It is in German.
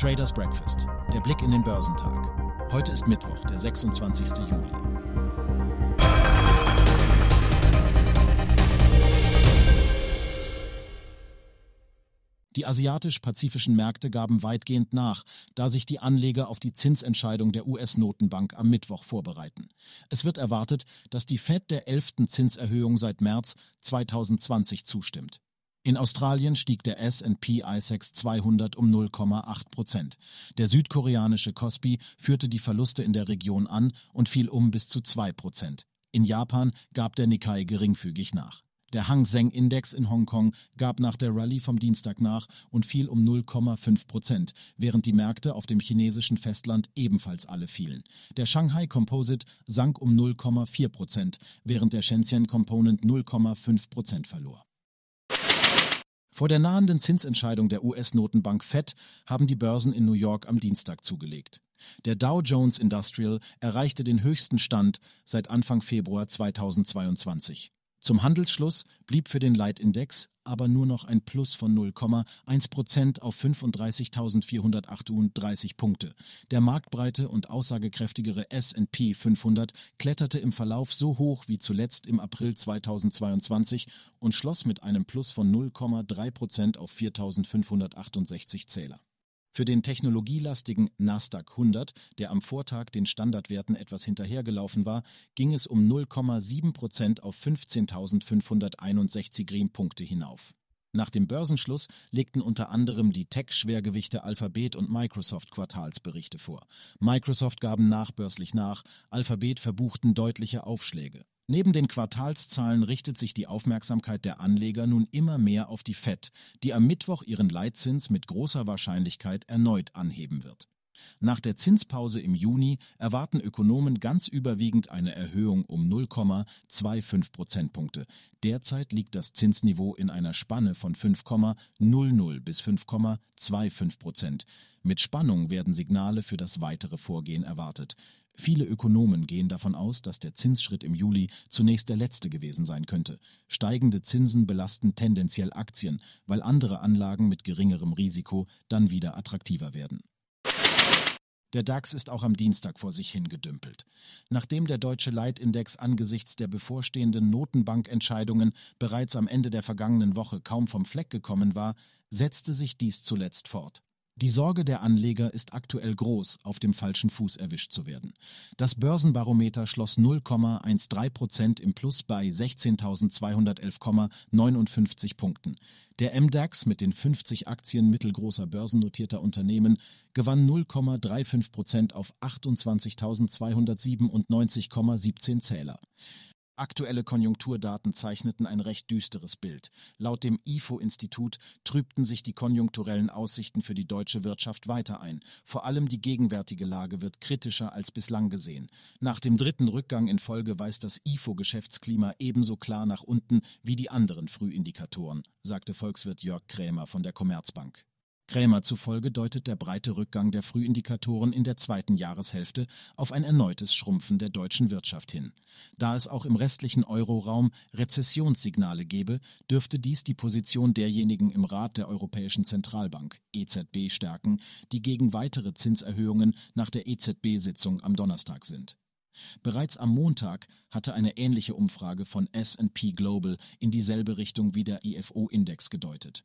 Traders Breakfast. Der Blick in den Börsentag. Heute ist Mittwoch, der 26. Juli. Die asiatisch-pazifischen Märkte gaben weitgehend nach, da sich die Anleger auf die Zinsentscheidung der US-Notenbank am Mittwoch vorbereiten. Es wird erwartet, dass die Fed der elften Zinserhöhung seit März 2020 zustimmt. In Australien stieg der S&P ISEX 200 um 0,8 Prozent. Der südkoreanische Kospi führte die Verluste in der Region an und fiel um bis zu 2 Prozent. In Japan gab der Nikkei geringfügig nach. Der Hang Seng Index in Hongkong gab nach der Rallye vom Dienstag nach und fiel um 0,5 Prozent, während die Märkte auf dem chinesischen Festland ebenfalls alle fielen. Der Shanghai Composite sank um 0,4 Prozent, während der Shenzhen Component 0,5 Prozent verlor. Vor der nahenden Zinsentscheidung der US-Notenbank Fed haben die Börsen in New York am Dienstag zugelegt. Der Dow Jones Industrial erreichte den höchsten Stand seit Anfang Februar 2022. Zum Handelsschluss blieb für den Leitindex aber nur noch ein Plus von 0,1 Prozent auf 35.438 Punkte. Der marktbreite und aussagekräftigere S&P 500 kletterte im Verlauf so hoch wie zuletzt im April 2022 und schloss mit einem Plus von 0,3 Prozent auf 4.568 Zähler. Für den technologielastigen Nasdaq 100, der am Vortag den Standardwerten etwas hinterhergelaufen war, ging es um 0,7 Prozent auf 15.561 Green-Punkte hinauf. Nach dem Börsenschluss legten unter anderem die Tech-Schwergewichte Alphabet und Microsoft Quartalsberichte vor. Microsoft gaben nachbörslich nach, Alphabet verbuchten deutliche Aufschläge. Neben den Quartalszahlen richtet sich die Aufmerksamkeit der Anleger nun immer mehr auf die Fed, die am Mittwoch ihren Leitzins mit großer Wahrscheinlichkeit erneut anheben wird. Nach der Zinspause im Juni erwarten Ökonomen ganz überwiegend eine Erhöhung um 0,25 Prozentpunkte. Derzeit liegt das Zinsniveau in einer Spanne von 5,00 bis 5,25 Prozent. Mit Spannung werden Signale für das weitere Vorgehen erwartet. Viele Ökonomen gehen davon aus, dass der Zinsschritt im Juli zunächst der letzte gewesen sein könnte. Steigende Zinsen belasten tendenziell Aktien, weil andere Anlagen mit geringerem Risiko dann wieder attraktiver werden. Der DAX ist auch am Dienstag vor sich hingedümpelt. Nachdem der deutsche Leitindex angesichts der bevorstehenden Notenbankentscheidungen bereits am Ende der vergangenen Woche kaum vom Fleck gekommen war, setzte sich dies zuletzt fort. Die Sorge der Anleger ist aktuell groß, auf dem falschen Fuß erwischt zu werden. Das Börsenbarometer schloss 0,13 Prozent im Plus bei 16.211,59 Punkten. Der MDAX mit den 50 Aktien mittelgroßer börsennotierter Unternehmen gewann 0,35 Prozent auf 28.297,17 Zähler. Aktuelle Konjunkturdaten zeichneten ein recht düsteres Bild. Laut dem IFO-Institut trübten sich die konjunkturellen Aussichten für die deutsche Wirtschaft weiter ein. Vor allem die gegenwärtige Lage wird kritischer als bislang gesehen. Nach dem dritten Rückgang in Folge weist das IFO-Geschäftsklima ebenso klar nach unten wie die anderen Frühindikatoren, sagte Volkswirt Jörg Krämer von der Commerzbank. Krämer zufolge deutet der breite Rückgang der Frühindikatoren in der zweiten Jahreshälfte auf ein erneutes Schrumpfen der deutschen Wirtschaft hin. Da es auch im restlichen Euroraum Rezessionssignale gebe, dürfte dies die Position derjenigen im Rat der Europäischen Zentralbank EZB stärken, die gegen weitere Zinserhöhungen nach der EZB-Sitzung am Donnerstag sind. Bereits am Montag hatte eine ähnliche Umfrage von S&P Global in dieselbe Richtung wie der IFO-Index gedeutet.